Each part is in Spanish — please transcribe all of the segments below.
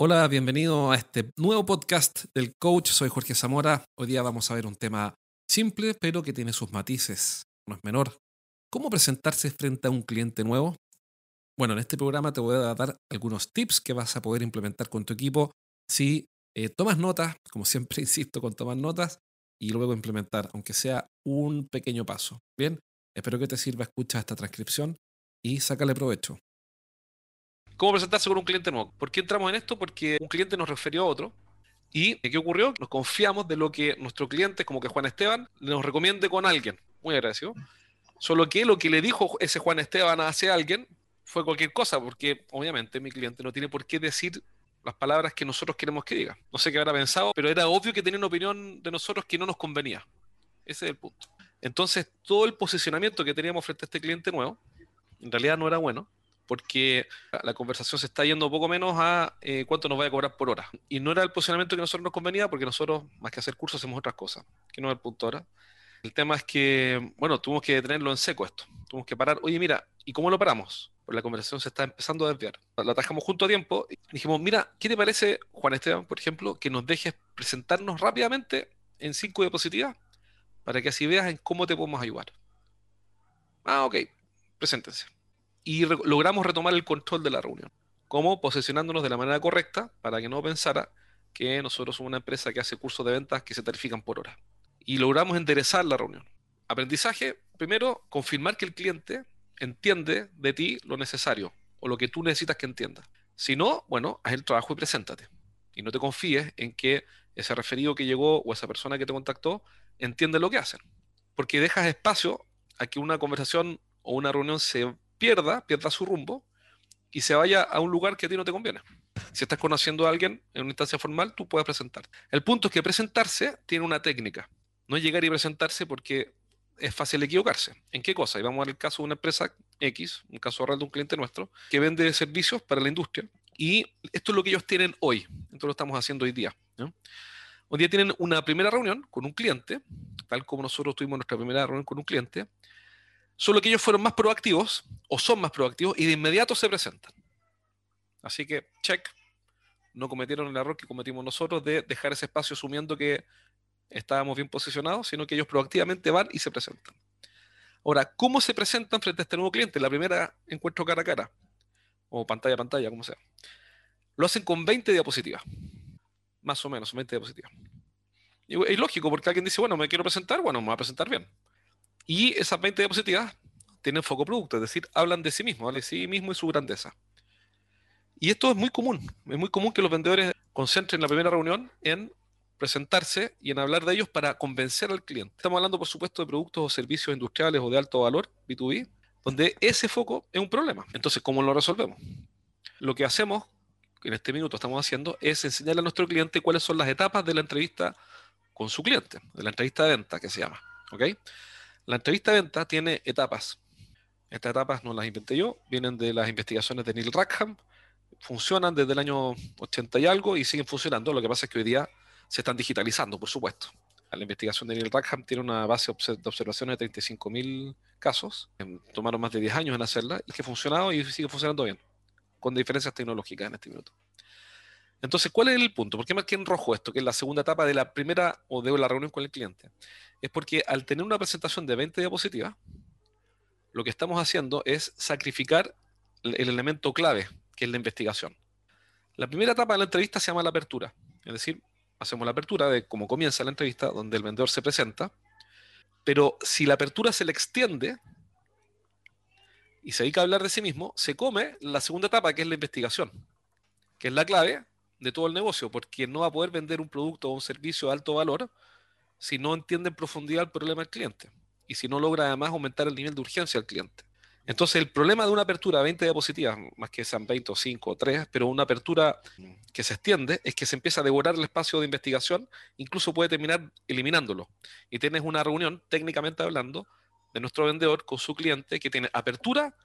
Hola, bienvenido a este nuevo podcast del coach. Soy Jorge Zamora. Hoy día vamos a ver un tema simple, pero que tiene sus matices. No es menor. ¿Cómo presentarse frente a un cliente nuevo? Bueno, en este programa te voy a dar algunos tips que vas a poder implementar con tu equipo si eh, tomas notas, como siempre insisto con tomar notas, y luego implementar, aunque sea un pequeño paso. Bien, espero que te sirva, escucha esta transcripción y sácale provecho. ¿Cómo presentarse con un cliente nuevo? ¿Por qué entramos en esto? Porque un cliente nos refirió a otro. ¿Y qué ocurrió? Nos confiamos de lo que nuestro cliente, como que Juan Esteban, nos recomiende con alguien. Muy agradecido. Solo que lo que le dijo ese Juan Esteban a ese alguien fue cualquier cosa, porque obviamente mi cliente no tiene por qué decir las palabras que nosotros queremos que diga. No sé qué habrá pensado, pero era obvio que tenía una opinión de nosotros que no nos convenía. Ese es el punto. Entonces, todo el posicionamiento que teníamos frente a este cliente nuevo, en realidad no era bueno, porque la conversación se está yendo poco menos a eh, cuánto nos va a cobrar por hora. Y no era el posicionamiento que a nosotros nos convenía, porque nosotros, más que hacer cursos, hacemos otras cosas, que no es el punto ahora. El tema es que, bueno, tuvimos que tenerlo en seco esto. Tuvimos que parar, oye, mira, ¿y cómo lo paramos? Porque la conversación se está empezando a desviar. La atajamos junto a tiempo y dijimos, mira, ¿qué te parece, Juan Esteban, por ejemplo, que nos dejes presentarnos rápidamente en cinco diapositivas para que así veas en cómo te podemos ayudar? Ah, ok, preséntense y logramos retomar el control de la reunión. ¿Cómo? Posicionándonos de la manera correcta para que no pensara que nosotros somos una empresa que hace cursos de ventas que se tarifican por hora. Y logramos enderezar la reunión. Aprendizaje, primero, confirmar que el cliente entiende de ti lo necesario o lo que tú necesitas que entienda. Si no, bueno, haz el trabajo y preséntate. Y no te confíes en que ese referido que llegó o esa persona que te contactó entiende lo que hacen. Porque dejas espacio a que una conversación o una reunión se pierda, pierda su rumbo y se vaya a un lugar que a ti no te conviene. Si estás conociendo a alguien en una instancia formal, tú puedes presentarte. El punto es que presentarse tiene una técnica. No llegar y presentarse porque es fácil equivocarse. ¿En qué cosa? Y vamos a el caso de una empresa X, un caso real de un cliente nuestro, que vende servicios para la industria. Y esto es lo que ellos tienen hoy. Esto lo estamos haciendo hoy día. Hoy día tienen una primera reunión con un cliente, tal como nosotros tuvimos nuestra primera reunión con un cliente, Solo que ellos fueron más proactivos o son más proactivos y de inmediato se presentan. Así que, check, no cometieron el error que cometimos nosotros de dejar ese espacio asumiendo que estábamos bien posicionados, sino que ellos proactivamente van y se presentan. Ahora, ¿cómo se presentan frente a este nuevo cliente? La primera encuentro cara a cara, o pantalla a pantalla, como sea. Lo hacen con 20 diapositivas, más o menos, 20 diapositivas. Y es lógico, porque alguien dice, bueno, me quiero presentar, bueno, me voy a presentar bien. Y esas 20 diapositivas tienen foco producto, es decir, hablan de sí mismo, de sí mismo y su grandeza. Y esto es muy común, es muy común que los vendedores concentren la primera reunión en presentarse y en hablar de ellos para convencer al cliente. Estamos hablando, por supuesto, de productos o servicios industriales o de alto valor, B2B, donde ese foco es un problema. Entonces, ¿cómo lo resolvemos? Lo que hacemos, en este minuto estamos haciendo, es enseñarle a nuestro cliente cuáles son las etapas de la entrevista con su cliente, de la entrevista de venta que se llama. ¿Ok? La entrevista de venta tiene etapas. Estas etapas no las inventé yo, vienen de las investigaciones de Neil Rackham, funcionan desde el año 80 y algo y siguen funcionando. Lo que pasa es que hoy día se están digitalizando, por supuesto. La investigación de Neil Rackham tiene una base de observaciones de 35.000 casos. Em, tomaron más de 10 años en hacerla y que ha funcionado y sigue funcionando bien, con diferencias tecnológicas en este minuto. Entonces, ¿cuál es el punto? ¿Por qué marqué en rojo esto, que es la segunda etapa de la primera o de la reunión con el cliente? Es porque al tener una presentación de 20 diapositivas, lo que estamos haciendo es sacrificar el elemento clave, que es la investigación. La primera etapa de la entrevista se llama la apertura, es decir, hacemos la apertura de cómo comienza la entrevista, donde el vendedor se presenta, pero si la apertura se le extiende y se dedica a hablar de sí mismo, se come la segunda etapa, que es la investigación, que es la clave de todo el negocio, porque no va a poder vender un producto o un servicio de alto valor si no entiende en profundidad el problema del cliente y si no logra además aumentar el nivel de urgencia del cliente. Entonces, el problema de una apertura de 20 diapositivas, más que sean 20 o 5 o 3, pero una apertura que se extiende, es que se empieza a devorar el espacio de investigación, incluso puede terminar eliminándolo. Y tienes una reunión, técnicamente hablando, de nuestro vendedor con su cliente que tiene apertura,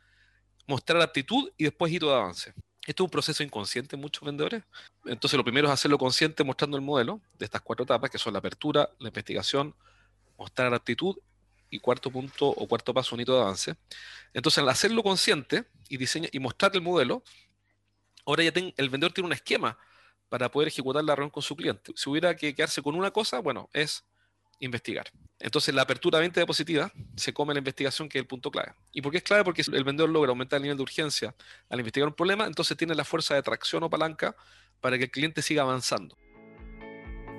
mostrar aptitud y después hito de avance. Esto es un proceso inconsciente en muchos vendedores. Entonces, lo primero es hacerlo consciente mostrando el modelo de estas cuatro etapas, que son la apertura, la investigación, mostrar la actitud y cuarto punto o cuarto paso, un hito de avance. Entonces, al hacerlo consciente y, diseña, y mostrar el modelo, ahora ya el vendedor tiene un esquema para poder ejecutar la reunión con su cliente. Si hubiera que quedarse con una cosa, bueno, es investigar. Entonces la apertura venta diapositiva se come la investigación, que es el punto clave. ¿Y por qué es clave? Porque el vendedor logra aumentar el nivel de urgencia al investigar un problema, entonces tiene la fuerza de tracción o palanca para que el cliente siga avanzando.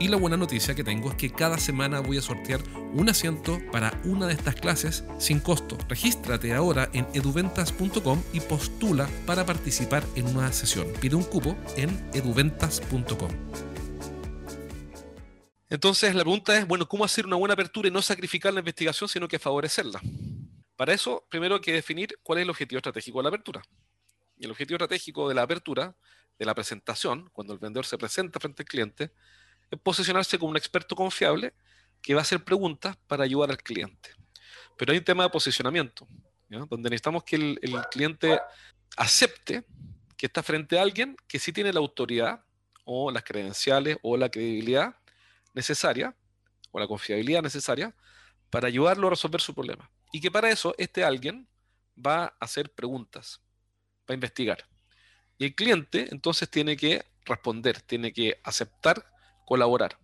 Y la buena noticia que tengo es que cada semana voy a sortear un asiento para una de estas clases sin costo. Regístrate ahora en eduventas.com y postula para participar en una sesión. Pide un cupo en eduventas.com. Entonces la pregunta es, bueno, ¿cómo hacer una buena apertura y no sacrificar la investigación, sino que favorecerla? Para eso, primero hay que definir cuál es el objetivo estratégico de la apertura. Y el objetivo estratégico de la apertura, de la presentación, cuando el vendedor se presenta frente al cliente, posicionarse como un experto confiable que va a hacer preguntas para ayudar al cliente. Pero hay un tema de posicionamiento, donde necesitamos que el, cliente acepte que está frente a alguien que sí tiene la autoridad o las credenciales o la credibilidad necesaria o la confiabilidad necesaria para ayudarlo a resolver su problema. Y que para eso este alguien va a hacer preguntas, va a investigar. Y el cliente entonces tiene que responder, tiene que aceptar colaborar.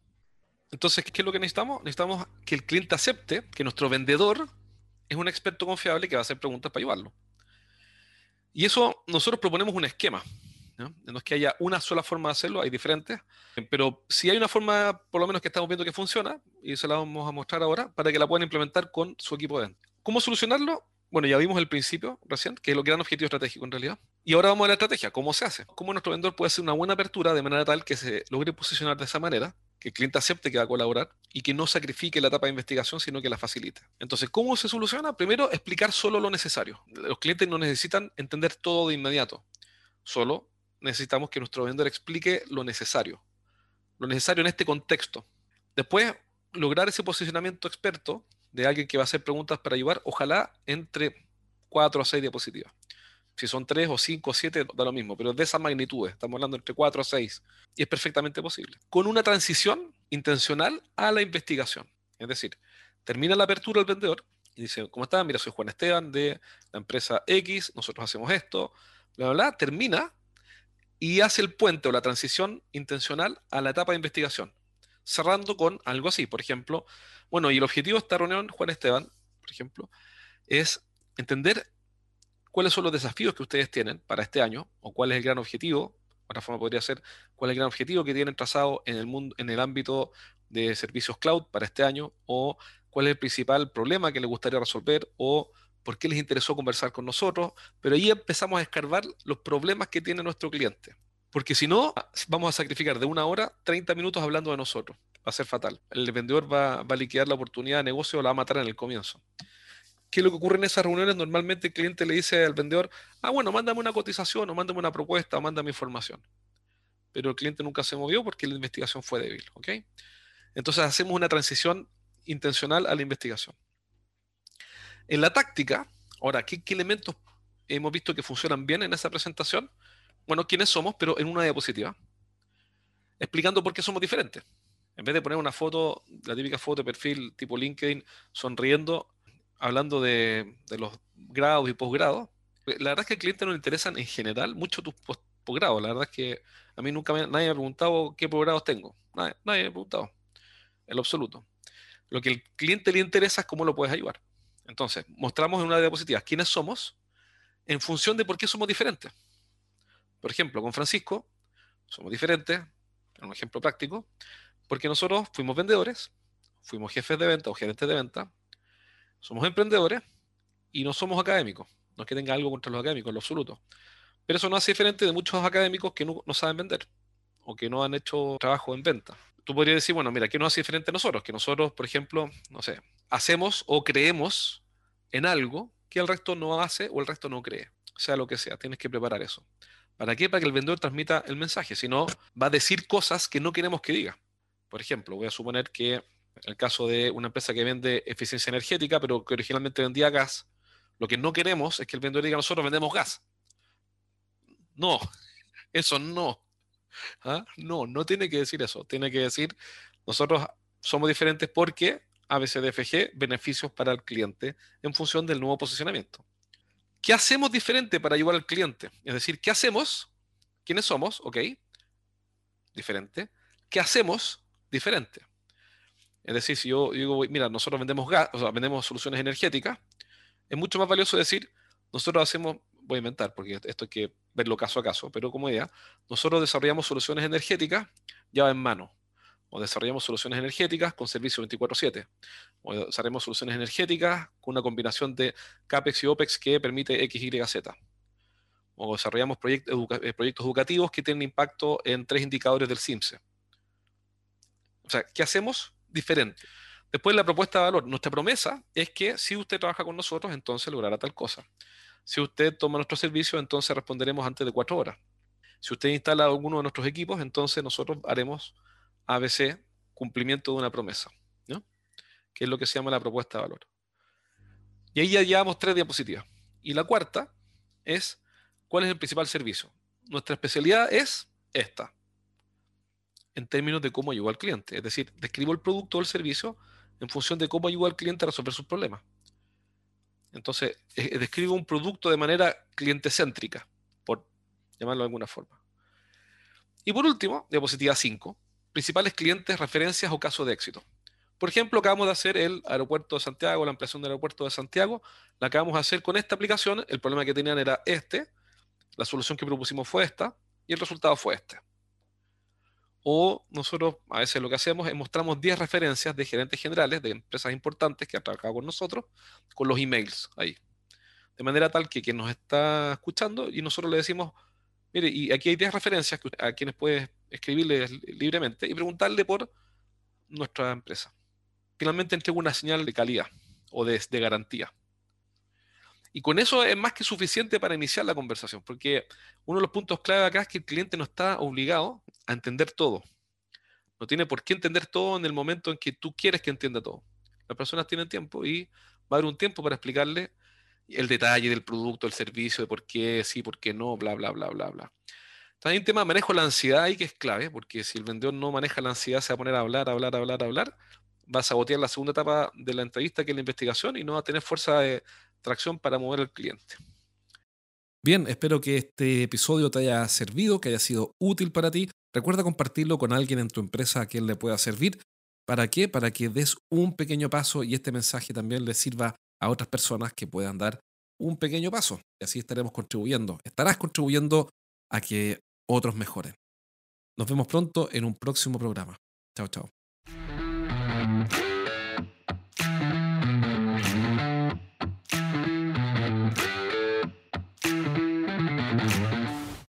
Entonces, ¿qué es lo que necesitamos? Necesitamos que el cliente acepte que nuestro vendedor es un experto confiable que va a hacer preguntas para ayudarlo. Y eso nosotros proponemos un esquema. ¿no? es que haya una sola forma de hacerlo, hay diferentes, pero si hay una forma, por lo menos que estamos viendo que funciona, y se la vamos a mostrar ahora, para que la puedan implementar con su equipo de venta. ¿Cómo solucionarlo? Bueno, ya vimos el principio recién, que es lo que era un objetivo estratégico en realidad. Y ahora vamos a la estrategia, ¿cómo se hace? ¿Cómo nuestro vendedor puede hacer una buena apertura de manera tal que se logre posicionar de esa manera, que el cliente acepte que va a colaborar y que no sacrifique la etapa de investigación, sino que la facilite? Entonces, ¿cómo se soluciona? Primero, explicar solo lo necesario. Los clientes no necesitan entender todo de inmediato, solo necesitamos que nuestro vendedor explique lo necesario, lo necesario en este contexto. Después, lograr ese posicionamiento experto de alguien que va a hacer preguntas para ayudar, ojalá entre 4 a 6 diapositivas. Si son 3 o 5 o 7, da lo mismo, pero de esa magnitud, estamos hablando entre 4 a 6, y es perfectamente posible. Con una transición intencional a la investigación. Es decir, termina la apertura del vendedor y dice, ¿cómo está? Mira, soy Juan Esteban de la empresa X, nosotros hacemos esto, bla, bla, bla, termina y hace el puente o la transición intencional a la etapa de investigación, cerrando con algo así, por ejemplo, bueno, y el objetivo de esta reunión, Juan Esteban, por ejemplo, es entender cuáles son los desafíos que ustedes tienen para este año, o cuál es el gran objetivo, otra forma podría ser cuál es el gran objetivo que tienen trazado en el mundo, en el ámbito de servicios cloud para este año, o cuál es el principal problema que les gustaría resolver, o por qué les interesó conversar con nosotros, pero ahí empezamos a escarbar los problemas que tiene nuestro cliente. Porque si no, vamos a sacrificar de una hora 30 minutos hablando de nosotros va a ser fatal. El vendedor va, a liquidar la oportunidad de negocio o la va a matar en el comienzo. ¿Qué es lo que ocurre en esas reuniones? Normalmente el cliente le dice al vendedor, ah, bueno, mándame una cotización o mándame una propuesta o mándame información. Pero el cliente nunca se movió porque la investigación fue débil. ¿ok? Entonces hacemos una transición intencional a la investigación. En la táctica, ahora, ¿qué, ¿qué, elementos hemos visto que funcionan bien en esa presentación? Bueno, ¿quiénes somos? Pero en una diapositiva, explicando por qué somos diferentes en vez de poner una foto, la típica foto de perfil tipo LinkedIn, sonriendo, hablando de, los grados y posgrados, la verdad es que al cliente no le interesan en general mucho tus posgrados. La verdad es que a mí nunca nadie me ha preguntado qué posgrados tengo. Nadie, nadie me ha preguntado. En lo absoluto. Lo que al cliente le interesa es cómo lo puedes ayudar. Entonces, mostramos en una diapositiva quiénes somos en función de por qué somos diferentes. Por ejemplo, con Francisco, somos diferentes, en un ejemplo práctico, porque nosotros fuimos vendedores, fuimos jefes de venta o gerentes de venta, somos emprendedores y no somos académicos. No es que tenga algo contra los académicos, en lo absoluto. Pero eso no hace diferente de muchos académicos que no, saben vender o que no han hecho trabajo en venta. Tú podrías decir, bueno, mira, ¿qué nos hace diferente a nosotros? Que nosotros, por ejemplo, no sé, hacemos o creemos en algo que el resto no hace o el resto no cree. Sea lo que sea, tienes que preparar eso. ¿Para qué? Para que el vendedor transmita el mensaje. Si no, va a decir cosas que no queremos que diga. Por ejemplo, voy a suponer que el caso de una empresa que vende eficiencia energética, pero que originalmente vendía gas, Lo que no queremos es que el vendedor diga nosotros vendemos gas. No, eso no. ¿Ah? No, no tiene que decir eso. Tiene que decir nosotros somos diferentes porque ABCDFG, beneficios para el cliente en función del nuevo posicionamiento. ¿Qué hacemos diferente para ayudar al cliente? Es decir, ¿qué hacemos? ¿Quiénes somos? Ok. Diferente. ¿Qué hacemos? Diferente. Es decir, si yo digo, mira, nosotros vendemos gas, o sea, vendemos soluciones energéticas, es mucho más valioso decir, nosotros hacemos, voy a inventar, porque esto hay que verlo caso a caso, pero como idea, nosotros desarrollamos soluciones energéticas ya en mano o desarrollamos soluciones energéticas con servicio 24/7, o desarrollamos soluciones energéticas con una combinación de CAPEX y OPEX que permite XYZ, o desarrollamos eh, proyectos educativos que tienen impacto en tres indicadores del CIMSE. O sea, ¿qué hacemos? Diferente. Después la propuesta de valor. Nuestra promesa es que si usted trabaja con nosotros, entonces logrará tal cosa. Si usted toma nuestro servicio, entonces responderemos antes de cuatro horas. Si usted instala alguno de nuestros equipos, entonces nosotros haremos ABC, cumplimiento de una promesa, ¿no? que es lo que se llama la propuesta de valor. Y ahí ya llevamos tres diapositivas. Y la cuarta es, ¿cuál es el principal servicio? Nuestra especialidad es esta, en términos de cómo ayudar al cliente. Es decir, describo el producto o el servicio en función de cómo ayudar al cliente a resolver sus problemas. Entonces, describo un producto de manera cliente céntrica, por llamarlo de alguna forma. Y por último, diapositiva 5, principales clientes, referencias o casos de éxito. Por ejemplo, acabamos de hacer el aeropuerto de Santiago, la ampliación del aeropuerto de Santiago. La acabamos de hacer con esta aplicación. El problema que tenían era este. La solución que propusimos fue esta. Y el resultado fue este. O nosotros a veces lo que hacemos es mostramos 10 referencias de gerentes generales de empresas importantes que han trabajado con nosotros con los emails ahí. De manera tal que quien nos está escuchando y nosotros le decimos, mire, y aquí hay 10 referencias a quienes puedes escribirle libremente y preguntarle por nuestra empresa. Finalmente entrego una señal de calidad o de, garantía. Y con eso es más que suficiente para iniciar la conversación, porque uno de los puntos clave acá es que el cliente no está obligado a entender todo. No tiene por qué entender todo en el momento en que tú quieres que entienda todo. Las personas tienen tiempo y va a haber un tiempo para explicarle el detalle del producto, el servicio, de por qué sí, por qué no, bla, bla, bla, bla, bla. También tema de manejo de la ansiedad ahí que es clave, porque si el vendedor no maneja la ansiedad, se va a poner a hablar, hablar, hablar, hablar, va a sabotear la segunda etapa de la entrevista, que es la investigación, y no va a tener fuerza de tracción para mover al cliente. Bien, espero que este episodio te haya servido, que haya sido útil para ti. Recuerda compartirlo con alguien en tu empresa a quien le pueda servir. ¿Para qué? Para que des un pequeño paso y este mensaje también le sirva a otras personas que puedan dar un pequeño paso. Y así estaremos contribuyendo. Estarás contribuyendo a que otros mejoren. Nos vemos pronto en un próximo programa. Chao, chao.